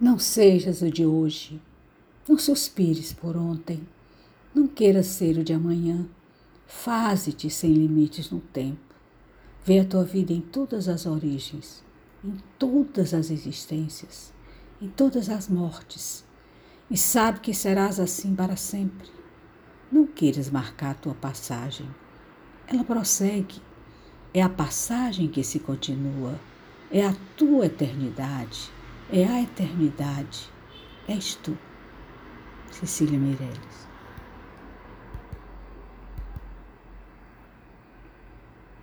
Não sejas o de hoje. Não suspires por ontem. Não queiras ser o de amanhã. Faze-te sem limites no tempo. Vê a tua vida em todas as origens, em todas as existências, em todas as mortes, e sabe que serás assim para sempre. Não queiras marcar a tua passagem. Ela prossegue. É a passagem que se continua. É a tua eternidade é a eternidade. És tu, Cecília Meirelles.